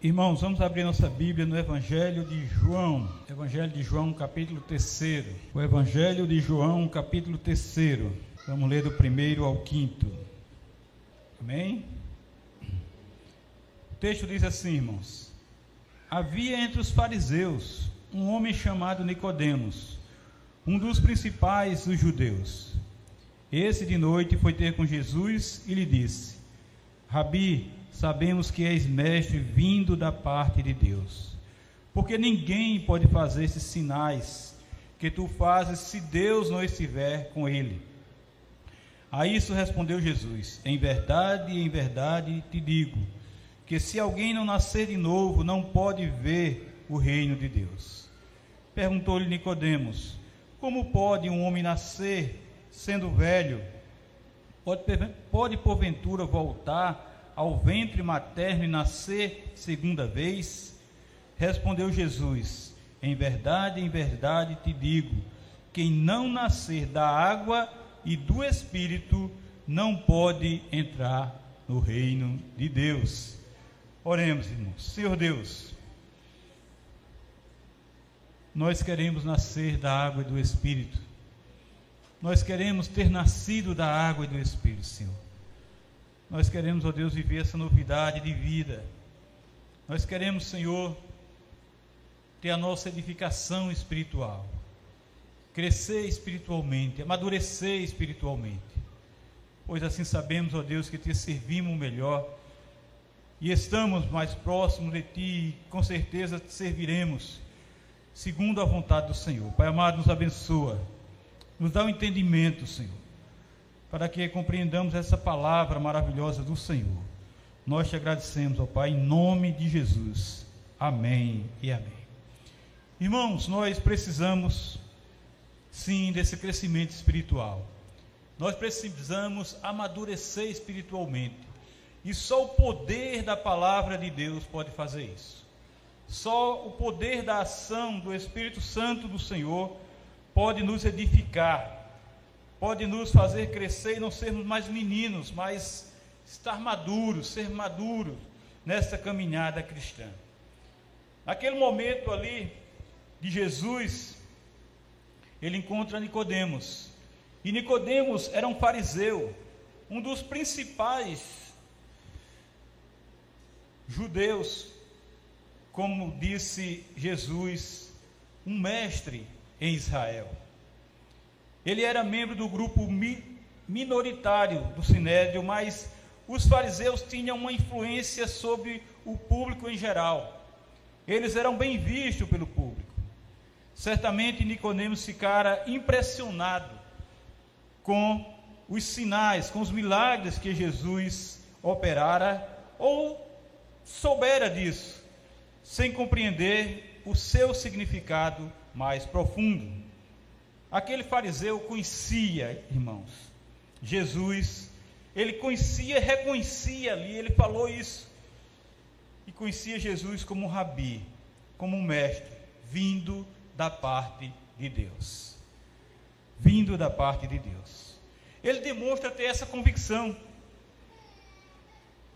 Irmãos, vamos abrir nossa Bíblia no Evangelho de João. Evangelho de João, capítulo 3. O Evangelho de João, capítulo 3. Vamos ler do primeiro ao quinto. Amém? Texto diz assim, irmãos: Havia entre os fariseus um homem chamado Nicodemos, um dos principais dos judeus. Esse de noite foi ter com Jesus e lhe disse: Rabi, sabemos que és mestre vindo da parte de Deus. Porque ninguém pode fazer esses sinais que tu fazes se Deus não estiver com ele. A isso respondeu Jesus: Em verdade, em verdade te digo, que se alguém não nascer de novo, não pode ver o reino de Deus. Perguntou-lhe Nicodemos: Como pode um homem nascer sendo velho? Pode, pode porventura voltar ao ventre materno e nascer segunda vez? Respondeu Jesus: Em verdade, em verdade te digo: quem não nascer da água e do espírito não pode entrar no reino de Deus. Oremos, irmãos. Senhor Deus, nós queremos nascer da água e do espírito. Nós queremos ter nascido da água e do espírito, Senhor. Nós queremos, ó Deus, viver essa novidade de vida. Nós queremos, Senhor, ter a nossa edificação espiritual, crescer espiritualmente, amadurecer espiritualmente. Pois assim sabemos, ó Deus, que te servimos melhor e estamos mais próximos de ti e com certeza te serviremos segundo a vontade do Senhor. Pai amado, nos abençoa, nos dá o um entendimento, Senhor para que compreendamos essa palavra maravilhosa do Senhor. Nós te agradecemos, ó Pai, em nome de Jesus. Amém e amém. Irmãos, nós precisamos sim desse crescimento espiritual. Nós precisamos amadurecer espiritualmente. E só o poder da palavra de Deus pode fazer isso. Só o poder da ação do Espírito Santo do Senhor pode nos edificar, pode nos fazer crescer e não sermos mais meninos, mas estar maduros, ser maduros nessa caminhada cristã. Naquele momento ali de Jesus, ele encontra Nicodemos. E Nicodemos era um fariseu, um dos principais judeus, como disse Jesus, um mestre em Israel. Ele era membro do grupo mi, minoritário do Sinédrio, mas os fariseus tinham uma influência sobre o público em geral. Eles eram bem vistos pelo público. Certamente Nicodemos ficara impressionado com os sinais, com os milagres que Jesus operara, ou soubera disso, sem compreender o seu significado mais profundo. Aquele fariseu conhecia, irmãos, Jesus, ele conhecia, reconhecia ali, ele falou isso, e conhecia Jesus como um rabi, como um mestre, vindo da parte de Deus. Vindo da parte de Deus. Ele demonstra ter essa convicção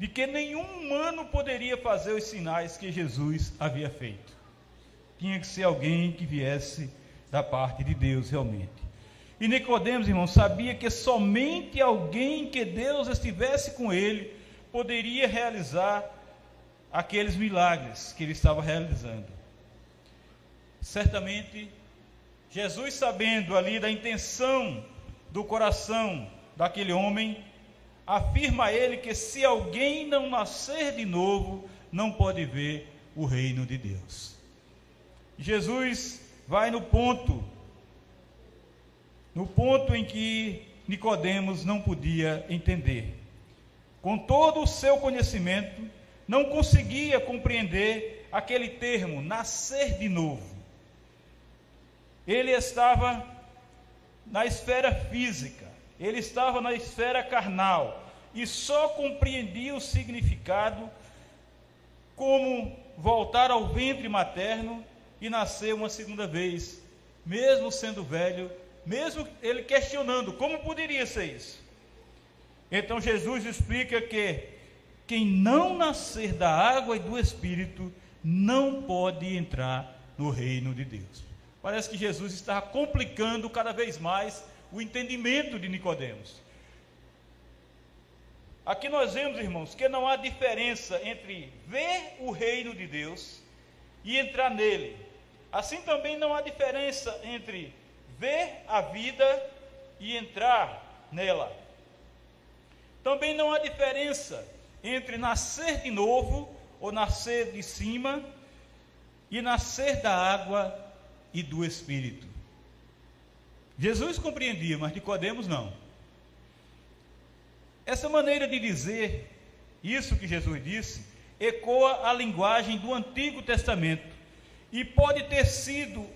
de que nenhum humano poderia fazer os sinais que Jesus havia feito. Tinha que ser alguém que viesse da parte de Deus realmente. E Nicodemos, irmão, sabia que somente alguém que Deus estivesse com ele poderia realizar aqueles milagres que ele estava realizando. Certamente, Jesus, sabendo ali da intenção do coração daquele homem, afirma ele que se alguém não nascer de novo, não pode ver o reino de Deus. Jesus vai no ponto, no ponto em que Nicodemos não podia entender. Com todo o seu conhecimento, não conseguia compreender aquele termo, nascer de novo. Ele estava na esfera física, ele estava na esfera carnal e só compreendia o significado como voltar ao ventre materno e nascer uma segunda vez, mesmo sendo velho, mesmo ele questionando como poderia ser isso. Então Jesus explica que quem não nascer da água e do Espírito não pode entrar no reino de Deus. Parece que Jesus está complicando cada vez mais o entendimento de Nicodemos. Aqui nós vemos, irmãos, que não há diferença entre ver o reino de Deus e entrar nele. Assim também não há diferença entre ver a vida e entrar nela. Também não há diferença entre nascer de novo ou nascer de cima e nascer da água e do espírito. Jesus compreendia, mas Nicodemos não. Essa maneira de dizer isso que Jesus disse ecoa a linguagem do Antigo Testamento e pode ter sido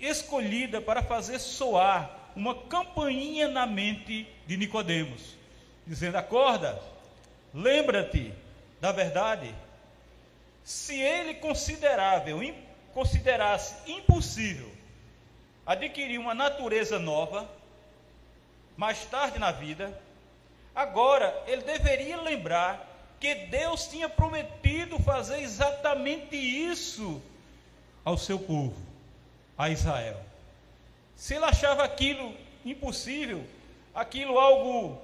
escolhida para fazer soar uma campainha na mente de Nicodemos, dizendo: "Acorda, lembra-te da verdade". Se ele considerável, considerasse impossível adquirir uma natureza nova mais tarde na vida, Agora, ele deveria lembrar que Deus tinha prometido fazer exatamente isso ao seu povo, a Israel. Se ele achava aquilo impossível, aquilo algo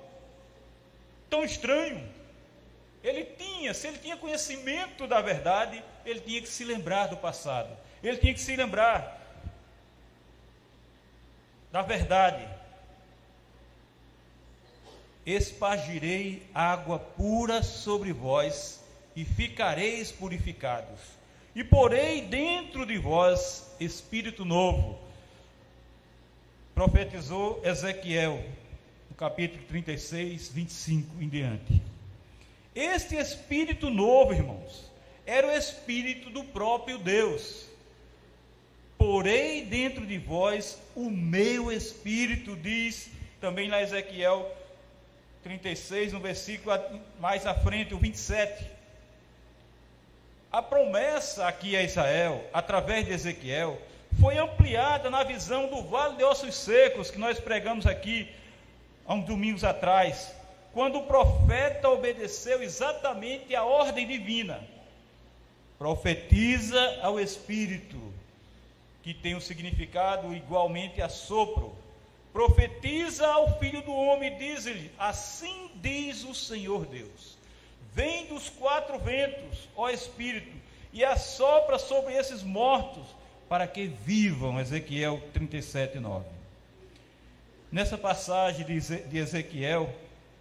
tão estranho, ele tinha, se ele tinha conhecimento da verdade, ele tinha que se lembrar do passado, ele tinha que se lembrar da verdade, espargirei água pura sobre vós e ficareis purificados. E porei dentro de vós espírito novo. Profetizou Ezequiel, no capítulo 36, 25 em diante. Este espírito novo, irmãos, era o espírito do próprio Deus. Porei dentro de vós o meu espírito, diz também lá Ezequiel 36, no versículo mais à frente, o 27. A promessa aqui a Israel, através de Ezequiel, foi ampliada na visão do vale de ossos secos, que nós pregamos aqui há uns domingos atrás, quando o profeta obedeceu exatamente a ordem divina. Profetiza ao Espírito, que tem um significado igualmente a sopro Profetiza ao filho do homem, diz-lhe: Assim diz o Senhor Deus: Vem dos quatro ventos, ó Espírito, e assopra sobre esses mortos, para que vivam. Ezequiel 37, 9. Nessa passagem de Ezequiel,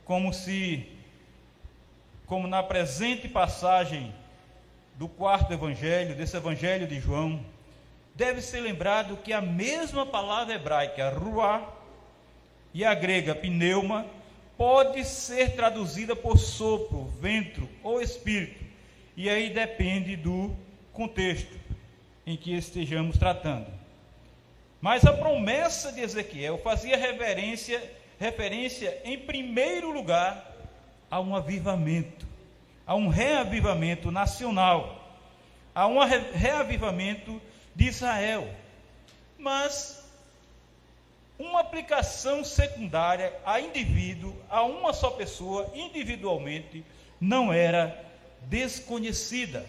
como se, como na presente passagem do quarto evangelho, desse evangelho de João, deve ser lembrado que a mesma palavra hebraica, ruá, e a grega pneuma pode ser traduzida por sopro, vento ou espírito. E aí depende do contexto em que estejamos tratando. Mas a promessa de Ezequiel fazia reverência, referência, em primeiro lugar, a um avivamento, a um reavivamento nacional, a um reavivamento de Israel. Mas uma aplicação secundária a indivíduo, a uma só pessoa, individualmente, não era desconhecida.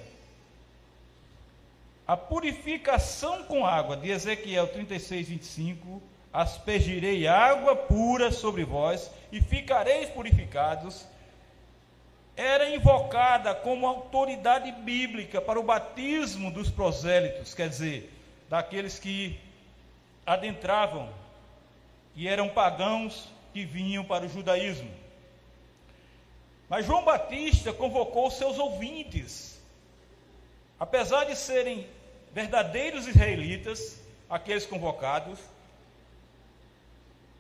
A purificação com água de Ezequiel 36, 25: Aspergirei água pura sobre vós e ficareis purificados, era invocada como autoridade bíblica para o batismo dos prosélitos, quer dizer, daqueles que adentravam e eram pagãos que vinham para o judaísmo. Mas João Batista convocou seus ouvintes, apesar de serem verdadeiros israelitas, aqueles convocados,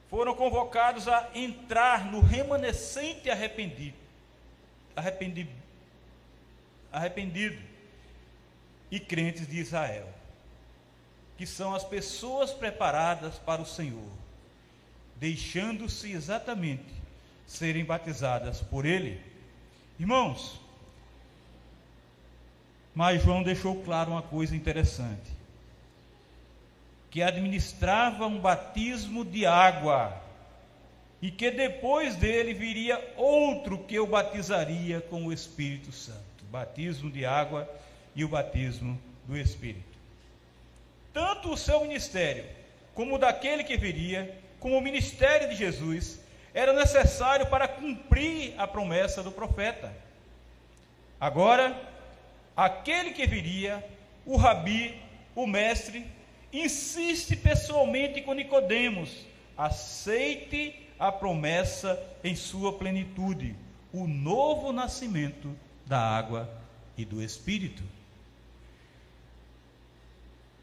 foram convocados a entrar no remanescente arrependido, arrependido, arrependido e crentes de Israel, que são as pessoas preparadas para o Senhor deixando-se exatamente serem batizadas por Ele. Irmãos, Mas João deixou claro uma coisa interessante: que administrava um batismo de água, e que depois dele viria outro que o batizaria com o Espírito Santo batismo de água e o batismo do Espírito. Tanto o seu ministério, como o daquele que viria, como o ministério de Jesus, era necessário para cumprir a promessa do profeta. Agora, aquele que viria, o rabi, o mestre, insiste pessoalmente com Nicodemos: aceite a promessa em sua plenitude, o novo nascimento da água e do espírito.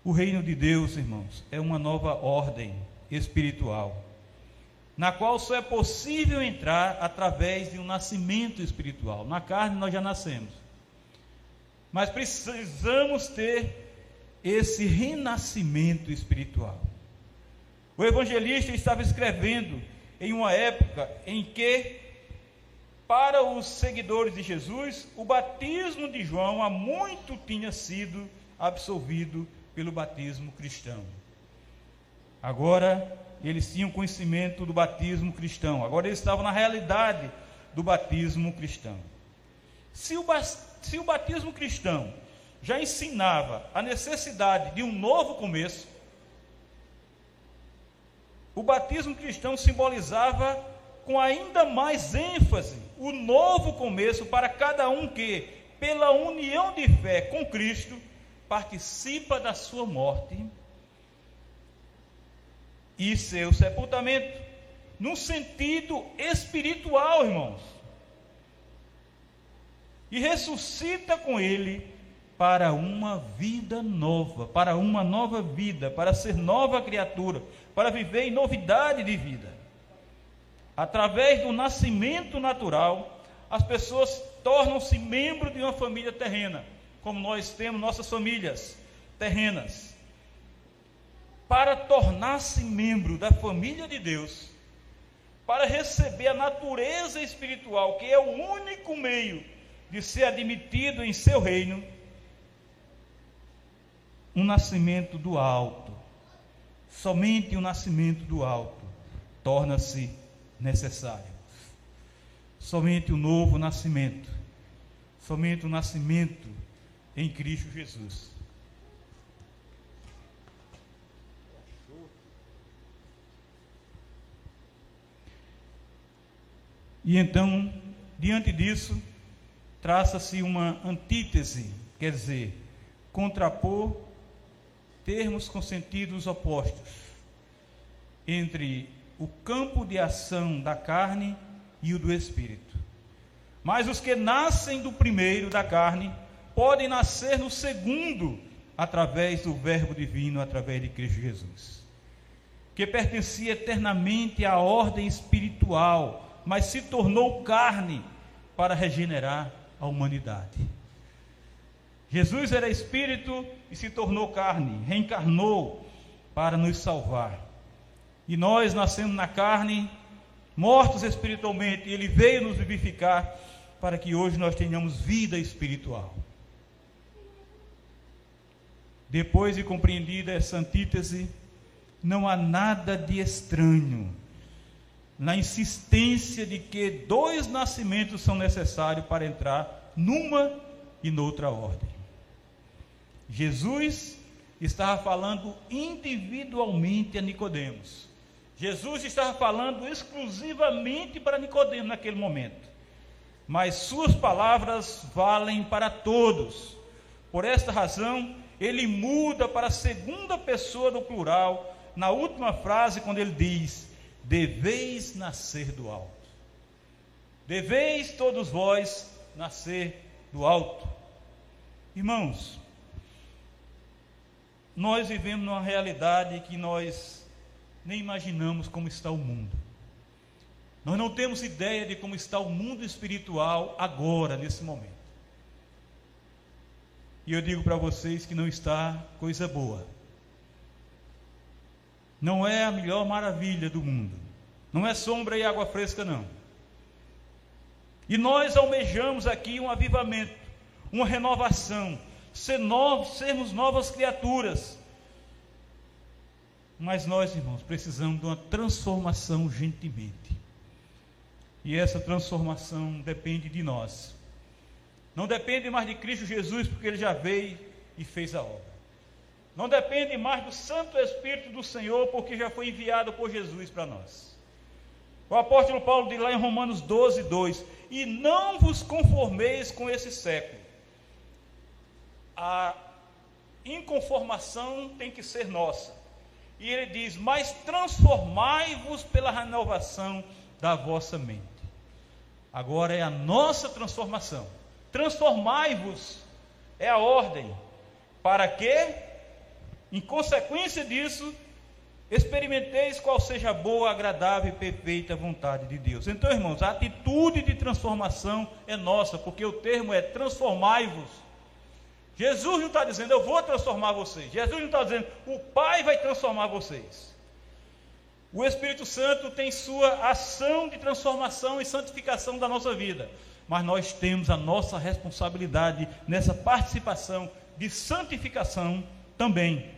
O reino de Deus, irmãos, é uma nova ordem espiritual na qual só é possível entrar através de um nascimento espiritual. Na carne nós já nascemos. Mas precisamos ter esse renascimento espiritual. O evangelista estava escrevendo em uma época em que, para os seguidores de Jesus, o batismo de João há muito tinha sido absolvido pelo batismo cristão. Agora, eles tinham conhecimento do batismo cristão. Agora eles estavam na realidade do batismo cristão. Se o, se o batismo cristão já ensinava a necessidade de um novo começo, o batismo cristão simbolizava com ainda mais ênfase o novo começo para cada um que, pela união de fé com Cristo, participa da sua morte e seu sepultamento, no sentido espiritual, irmãos. E ressuscita com ele para uma vida nova, para uma nova vida, para ser nova criatura, para viver em novidade de vida. Através do nascimento natural, as pessoas tornam-se membros de uma família terrena, como nós temos nossas famílias terrenas para tornar-se membro da família de Deus, para receber a natureza espiritual, que é o único meio de ser admitido em seu reino, um nascimento do alto. Somente o nascimento do alto torna-se necessário. Somente o novo nascimento, somente o nascimento em Cristo Jesus E então, diante disso, traça-se uma antítese, quer dizer, contrapor termos com sentidos opostos entre o campo de ação da carne e o do espírito. Mas os que nascem do primeiro da carne podem nascer no segundo através do Verbo divino, através de Cristo Jesus, que pertencia eternamente à ordem espiritual mas se tornou carne para regenerar a humanidade. Jesus era espírito e se tornou carne, reencarnou para nos salvar. E nós, nascendo na carne, mortos espiritualmente, ele veio nos vivificar para que hoje nós tenhamos vida espiritual. Depois de compreendida essa antítese, não há nada de estranho na insistência de que dois nascimentos são necessários para entrar numa e noutra ordem. Jesus estava falando individualmente a Nicodemos. Jesus estava falando exclusivamente para Nicodemos naquele momento. Mas suas palavras valem para todos. Por esta razão, ele muda para a segunda pessoa do plural na última frase quando ele diz: deveis nascer do alto. Deveis todos vós nascer do alto. Irmãos, nós vivemos numa realidade que nós nem imaginamos como está o mundo. Nós não temos ideia de como está o mundo espiritual agora, nesse momento. E eu digo para vocês que não está coisa boa não é a melhor maravilha do mundo. Não é sombra e água fresca, não. E nós almejamos aqui um avivamento, uma renovação, ser sermos novas criaturas. Mas nós, irmãos, precisamos de uma transformação urgentemente. E essa transformação depende de nós. Não depende mais de Cristo Jesus, porque ele já veio e fez a obra. Não depende mais do Santo Espírito do Senhor, porque já foi enviado por Jesus para nós. O apóstolo Paulo diz lá em Romanos 12, 2: E não vos conformeis com esse século. A inconformação tem que ser nossa. E ele diz: Mas transformai-vos pela renovação da vossa mente. Agora é a nossa transformação. Transformai-vos é a ordem. Para que, em consequência disso, experimenteis qual seja a boa, agradável e perfeita vontade de Deus. Então, irmãos, a atitude de transformação é nossa, porque o termo é transformai-vos. Jesus não está dizendo, eu vou transformar vocês. Jesus não está dizendo, o Pai vai transformar vocês. O Espírito Santo tem sua ação de transformação e santificação da nossa vida. Mas nós temos a nossa responsabilidade nessa participação de santificação também.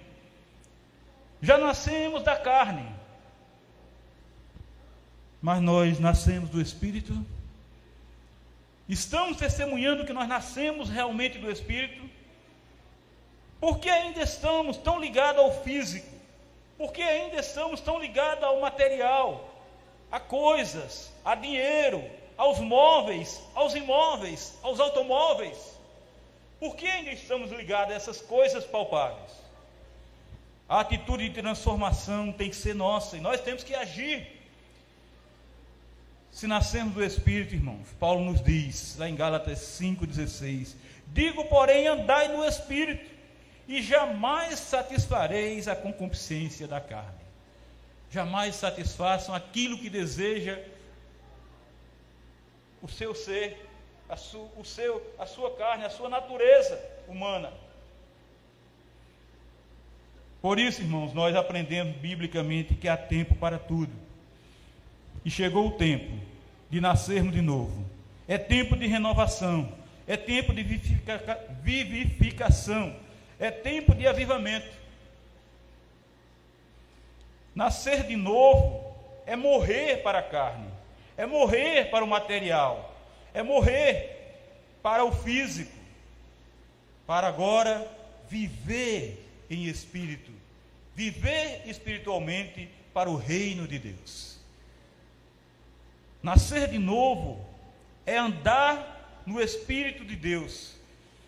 Já nascemos da carne, mas nós nascemos do Espírito. Estamos testemunhando que nós nascemos realmente do Espírito. Porque ainda estamos tão ligados ao físico? Porque ainda estamos tão ligados ao material, a coisas, a dinheiro, aos móveis, aos imóveis, aos automóveis? Por que ainda estamos ligados a essas coisas palpáveis? A atitude de transformação tem que ser nossa e nós temos que agir. Se nascemos do Espírito, irmãos, Paulo nos diz, lá em Gálatas 5,16: Digo, porém, andai no Espírito, e jamais satisfareis a concupiscência da carne. Jamais satisfaçam aquilo que deseja o seu ser, a, su, o seu, a sua carne, a sua natureza humana. Por isso, irmãos, nós aprendemos biblicamente que há tempo para tudo. E chegou o tempo de nascermos de novo. É tempo de renovação. É tempo de vivificação é tempo de avivamento. Nascer de novo é morrer para a carne, é morrer para o material, é morrer para o físico, para agora viver em espírito, viver espiritualmente para o reino de Deus. Nascer de novo é andar no Espírito de Deus,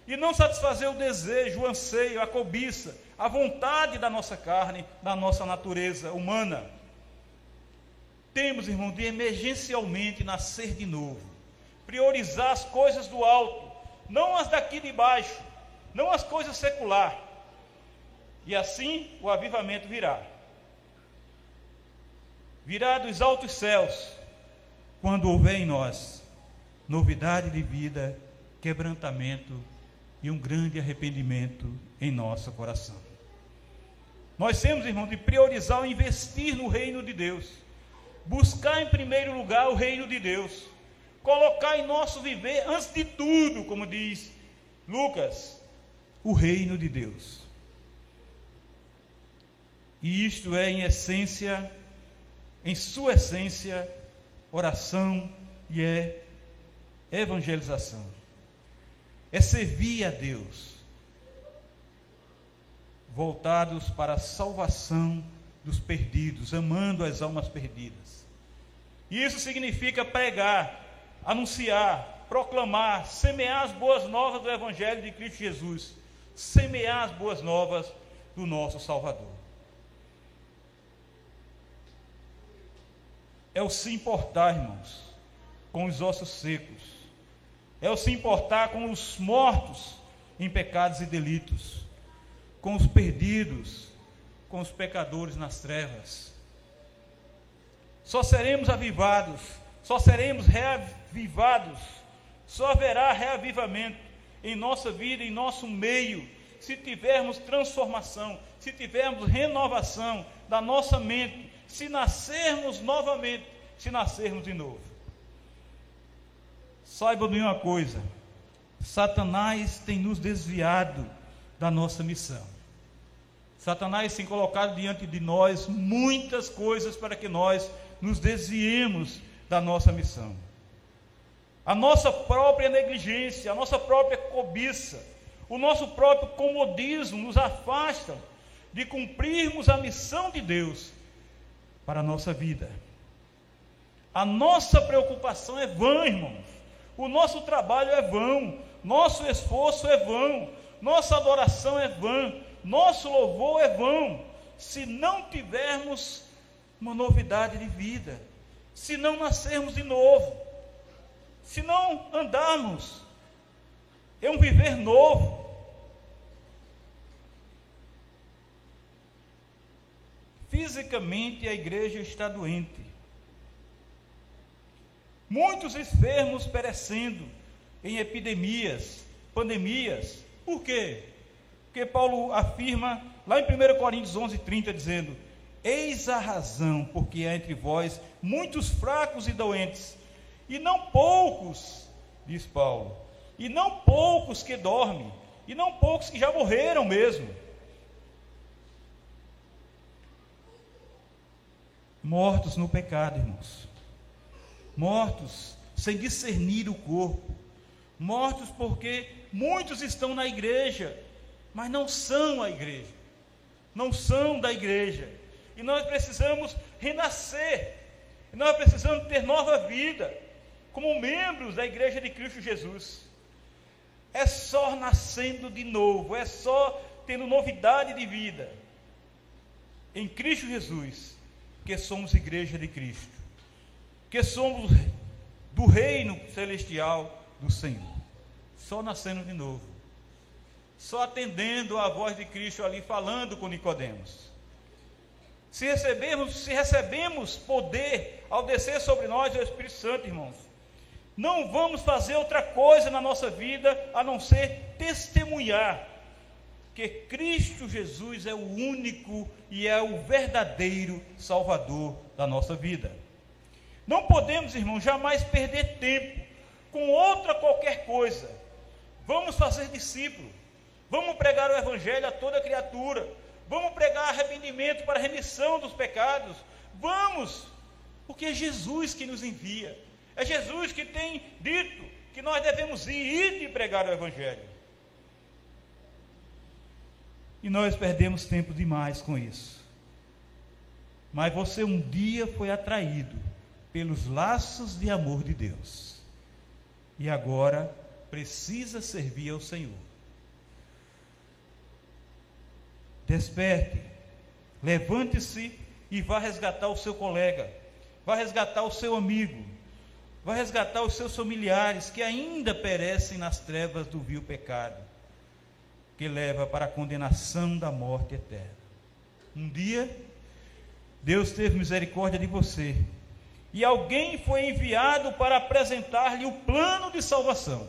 e não satisfazer o desejo, o anseio, a cobiça, a vontade da nossa carne, da nossa natureza humana. Temos, irmão, de emergencialmente nascer de novo, priorizar as coisas do alto, não as daqui de baixo, não as coisas secular. E assim o avivamento virá. Virá dos altos céus, quando houver em nós novidade de vida, quebrantamento e um grande arrependimento em nosso coração. Nós temos, irmão, de priorizar o investir no reino de Deus, buscar em primeiro lugar o reino de Deus, colocar em nosso viver, antes de tudo, como diz Lucas, o reino de Deus. E isto é, em essência, em sua essência, oração e é evangelização é servir a Deus, voltados para a salvação dos perdidos, amando as almas perdidas. Isso significa pregar, anunciar, proclamar, semear as boas novas do Evangelho de Cristo Jesus, semear as boas novas do nosso Salvador. É o se importar, irmãos, com os ossos secos é o se importar com os mortos em pecados e delitos, com os perdidos, com os pecadores nas trevas. Só seremos avivados, só seremos reavivados, só haverá reavivamento em nossa vida, em nosso meio, se tivermos transformação, se tivermos renovação da nossa mente, se nascermos novamente, se nascermos de novo. Saiba de uma coisa: Satanás tem nos desviado da nossa missão. Satanás tem colocado diante de nós muitas coisas para que nós nos desviemos da nossa missão. A nossa própria negligência, a nossa própria cobiça, o nosso próprio comodismo nos afastam de cumprirmos a missão de Deus para a nossa vida. A nossa preocupação é vã, irmãos. O nosso trabalho é vão, nosso esforço é vão, nossa adoração é vã, nosso louvor é vão, se não tivermos uma novidade de vida, se não nascermos de novo, se não andarmos em um viver novo. Fisicamente a igreja está doente. Muitos enfermos perecendo em epidemias, pandemias. Por quê? Porque Paulo afirma lá em 1 Coríntios 11, 30, dizendo: Eis a razão porque há entre vós muitos fracos e doentes, e não poucos, diz Paulo, e não poucos que dormem, e não poucos que já morreram mesmo. Mortos no pecado, irmãos. Mortos sem discernir o corpo. Mortos porque muitos estão na igreja, mas não são a igreja. Não são da igreja e nós precisamos renascer. Nós precisamos ter nova vida como membros da igreja de Cristo Jesus. É só nascendo de novo, é só tendo novidade de vida em Cristo Jesus que somos igreja de Cristo, que somos do reino celestial do Senhor. Só nascendo de novo. Só atendendo a voz de Cristo ali falando com Nicodemos. Se recebemos, se recebemos poder ao descer sobre nós o Espírito Santo, irmãos, não vamos fazer outra coisa na nossa vida a não ser testemunhar que Cristo Jesus é o único e é o verdadeiro Salvador da nossa vida. Não podemos, irmãos, jamais perder tempo com outra qualquer coisa. Vamos fazer discípulo. Vamos pregar o Evangelho a toda criatura Vamos pregar arrependimento para remissão dos pecados. Vamos, porque é Jesus que nos envia. É Jesus que tem dito que nós devemos ir e pregar o Evangelho. E nós perdemos tempo demais com isso. Mas você um dia foi atraído pelos laços de amor de Deus. E agora precisa servir ao Senhor. Desperte, levante-se e vá resgatar o seu colega, vá resgatar o seu amigo, vá resgatar os seus familiares que ainda perecem nas trevas do vil pecado, que leva para a condenação da morte eterna. Um dia, Deus teve misericórdia de você, e alguém foi enviado para apresentar-lhe o plano de salvação.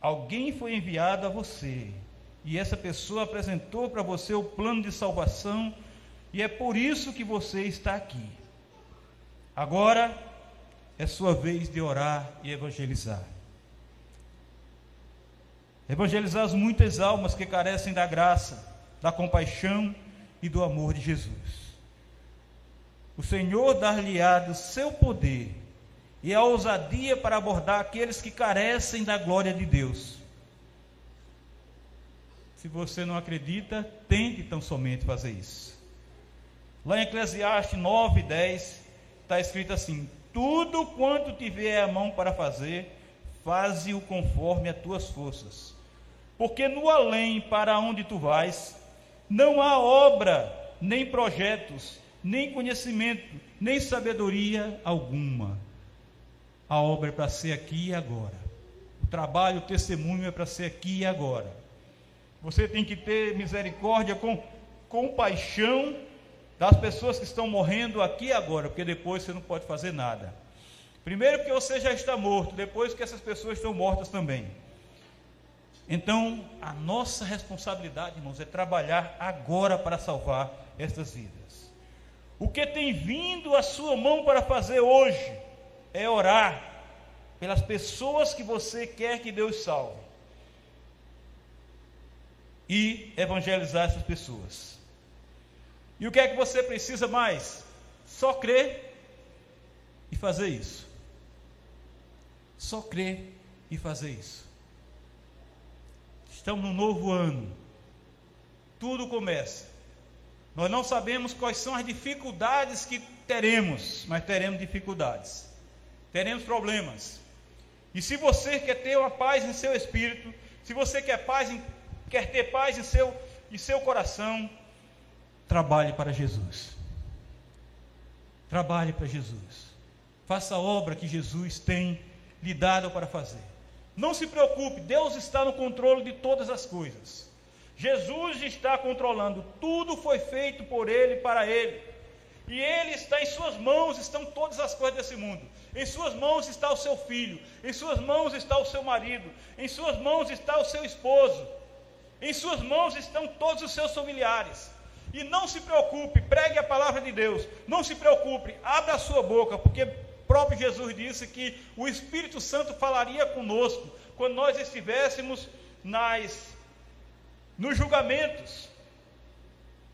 Alguém foi enviado a você e essa pessoa apresentou para você o plano de salvação, e é por isso que você está aqui. Agora é sua vez de orar e evangelizar. Evangelizar as muitas almas que carecem da graça, da compaixão e do amor de Jesus. O Senhor dar-lhe-á do seu poder e a ousadia para abordar aqueles que carecem da glória de Deus se você não acredita, tente tão somente fazer isso. Lá em Eclesiastes 9, 10, está escrito assim: Tudo quanto tiver a mão para fazer, faze-o conforme as tuas forças. Porque no além para onde tu vais, não há obra, nem projetos, nem conhecimento, nem sabedoria alguma. A obra é para ser aqui e agora. O trabalho, o testemunho é para ser aqui e agora. Você tem que ter misericórdia com compaixão das pessoas que estão morrendo aqui e agora, porque depois você não pode fazer nada. Primeiro, porque você já está morto, depois, que essas pessoas estão mortas também. Então, a nossa responsabilidade, irmãos, é trabalhar agora para salvar estas vidas. O que tem vindo à sua mão para fazer hoje é orar, pelas pessoas que você quer que Deus salve e evangelizar essas pessoas. E o que é que você precisa mais? Só crer e fazer isso. Só crer e fazer isso. Estamos no novo ano. Tudo começa. Nós não sabemos quais são as dificuldades que teremos, mas teremos dificuldades. Teremos problemas. E se você quer ter uma paz em seu espírito, se você quer paz em quer ter paz em seu, em seu coração, trabalhe para Jesus. Trabalhe para Jesus. Faça a obra que Jesus tem lhe dado para fazer. Não se preocupe, Deus está no controle de todas as coisas. Jesus está controlando, tudo foi feito por Ele, para Ele. E Ele está em Suas mãos, estão todas as coisas desse mundo. Em Suas mãos está o seu filho, em Suas mãos está o seu marido, em Suas mãos está o seu esposo. Em suas mãos estão todos os seus familiares. E não se preocupe, pregue a palavra de Deus. Não se preocupe, abra a sua boca, porque próprio Jesus disse que o Espírito Santo falaria conosco quando nós estivéssemos nas nos julgamentos.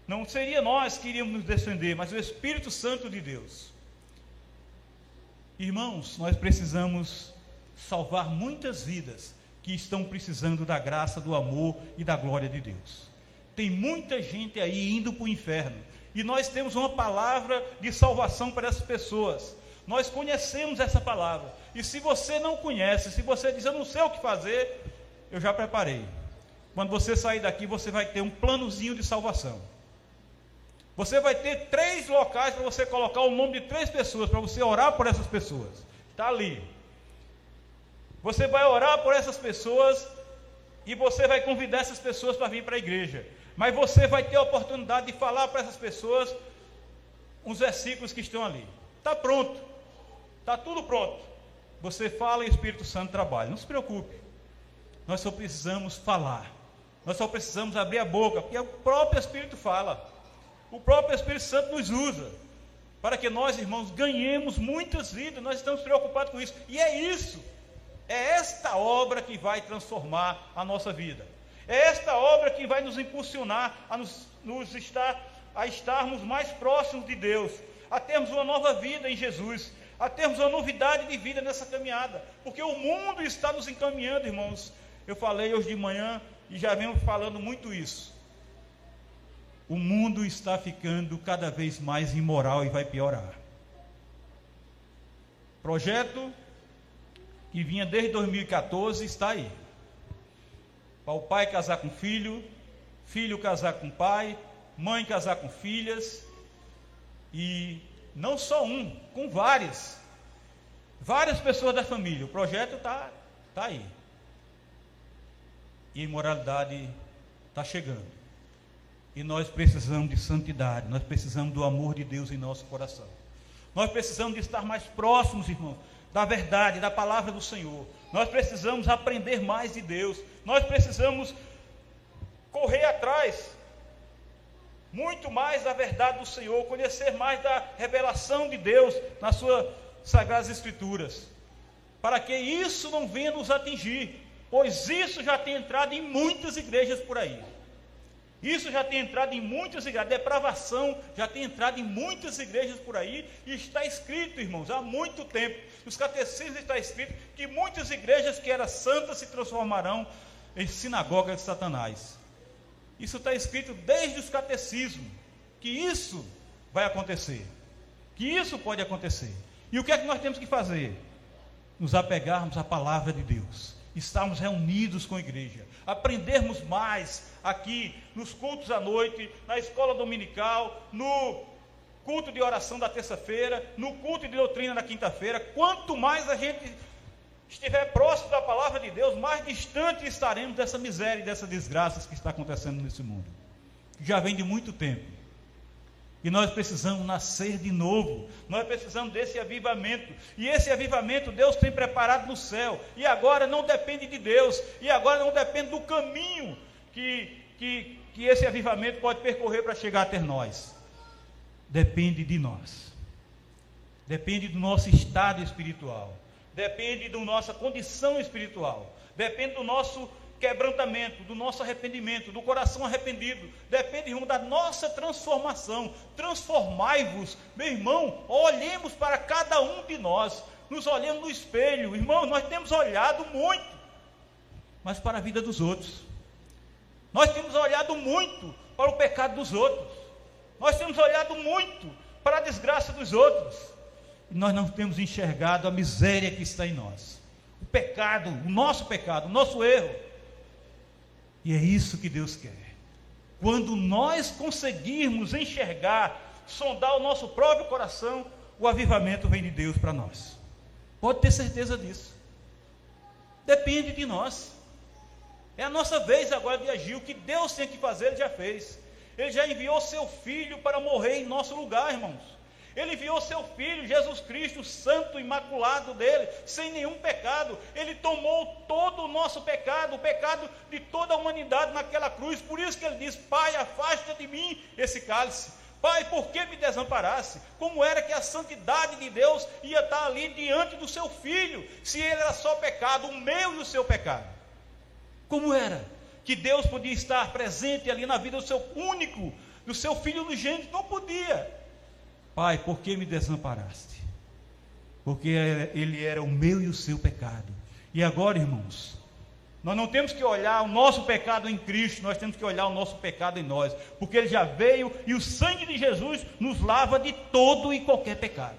Não seria nós que iríamos nos defender, mas o Espírito Santo de Deus. Irmãos, nós precisamos salvar muitas vidas que estão precisando da graça, do amor e da glória de Deus. Tem muita gente aí indo para o inferno. E nós temos uma palavra de salvação para essas pessoas. Nós conhecemos essa palavra. E se você não conhece, se você diz, eu não sei o que fazer, eu já preparei. Quando você sair daqui, você vai ter um planozinho de salvação. Você vai ter três locais para você colocar o nome de três pessoas, para você orar por essas pessoas. Está ali. Você vai orar por essas pessoas e você vai convidar essas pessoas para vir para a igreja. Mas você vai ter a oportunidade de falar para essas pessoas uns versículos que estão ali. Está pronto. Está tudo pronto. Você fala e o Espírito Santo trabalha. Não se preocupe. Nós só precisamos falar. Nós só precisamos abrir a boca, porque o próprio Espírito fala. O próprio Espírito Santo nos usa para que nós, irmãos, ganhemos muitas vidas. Nós estamos preocupados com isso. E é isso é esta obra que vai transformar a nossa vida. É esta obra que vai nos impulsionar a nos, nos estar, a estarmos mais próximos de Deus, a termos uma nova vida em Jesus, a termos uma novidade de vida nessa caminhada, porque o mundo está nos encaminhando, irmãos. Eu falei hoje de manhã e já venho falando muito isso. O mundo está ficando cada vez mais imoral e vai piorar. Projeto que vinha desde 2014 está aí. Para o pai casar com filho, filho casar com pai, mãe casar com filhas, e não só um, com várias. Várias pessoas da família. O projeto está tá aí. E imoralidade está chegando. E nós precisamos de santidade, nós precisamos do amor de Deus em nosso coração. Nós precisamos de estar mais próximos, irmãos, da verdade, da palavra do Senhor. Nós precisamos aprender mais de Deus. Nós precisamos correr atrás muito mais da verdade do Senhor, conhecer mais da revelação de Deus nas suas sagradas escrituras. Para que isso não venha nos atingir, pois isso já tem entrado em muitas igrejas por aí. Isso já tem entrado em muitas igrejas, depravação já tem entrado em muitas igrejas por aí, e está escrito, irmãos, há muito tempo. Nos catecismos está escrito que muitas igrejas que eram santas se transformarão em sinagogas de Satanás. Isso está escrito desde os catecismos, que isso vai acontecer, que isso pode acontecer. E o que é que nós temos que fazer? Nos apegarmos à palavra de Deus, estarmos reunidos com a igreja, aprendermos mais aqui nos cultos à noite, na escola dominical, no culto de oração da terça-feira, no culto de doutrina na quinta-feira. Quanto mais a gente estiver próximo da palavra de Deus, mais distante estaremos dessa miséria e dessas desgraças que está acontecendo nesse mundo. Já vem de muito tempo. E nós precisamos nascer de novo. Nós precisamos desse avivamento. E esse avivamento Deus tem preparado no céu. E agora não depende de Deus. E agora não depende do caminho que, que, que esse avivamento pode percorrer para chegar até nós. Depende de nós. Depende do nosso estado espiritual. depende da nossa condição espiritual, depende do nosso quebrantamento, do nosso arrependimento, do coração arrependido. Depende, irmão, da nossa transformação. Transformai-vos, meu irmão. Olhemos para cada um de nós. Nos olhemos no espelho. Irmão, nós temos olhado muito, mas para a vida dos outros. Nós temos olhado muito para o pecado dos outros. Nós temos olhado muito para a desgraça dos outros. E nós não temos enxergado a miséria que está em nós. O pecado, o nosso pecado, o nosso erro. E é isso que Deus quer. Quando nós conseguirmos enxergar, sondar o nosso próprio coração, o avivamento vem de Deus para nós. Pode ter certeza disso. Depende de nós. É a nossa vez agora de agir. O que Deus tem que fazer, Ele já fez. Ele já enviou seu filho para morrer em nosso lugar, irmãos. Ele enviou seu filho, Jesus Cristo, santo, imaculado dele, sem nenhum pecado. Ele tomou todo o nosso pecado, o pecado de toda a humanidade naquela cruz. Por isso que ele diz: Pai, afasta de mim esse cálice. Pai, por que me desamparasse? Como era que a santidade de Deus ia estar ali diante do seu filho, se ele era só pecado, o meu e o seu pecado? Como era que Deus podia estar presente ali na vida do seu único, do seu filho unigênito? Não podia. Pai, por que me desamparaste? Porque ele era o meu e o seu pecado. E agora, irmãos, nós não temos que olhar o nosso pecado em Cristo, nós temos que olhar o nosso pecado em nós, porque ele já veio e o sangue de Jesus nos lava de todo e qualquer pecado.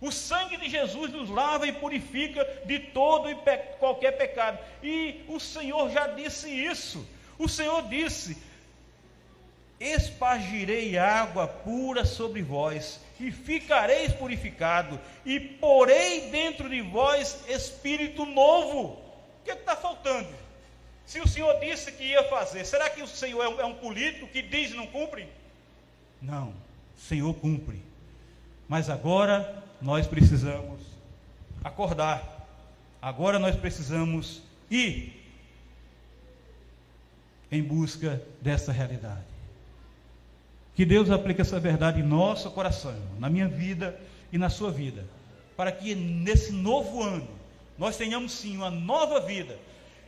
O sangue de Jesus nos lava e purifica de todo e pe qualquer pecado. E o Senhor já disse isso. O Senhor disse: espargirei água pura sobre vós, e ficareis purificado, e porei dentro de vós espírito novo. O que é está faltando? Se o Senhor disse que ia fazer, será que o Senhor é um, é um político que diz e não cumpre? Não, o Senhor cumpre. Mas agora nós precisamos acordar. Agora nós precisamos ir em busca dessa realidade. Que Deus aplique essa verdade em nosso coração, na minha vida e na sua vida, para que nesse novo ano nós tenhamos sim uma nova vida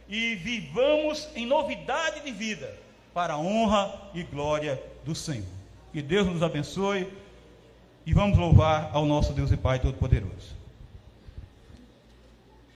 e vivamos em novidade de vida, para a honra e glória do Senhor. Que Deus nos abençoe e vamos louvar ao nosso Deus e Pai Todo-Poderoso.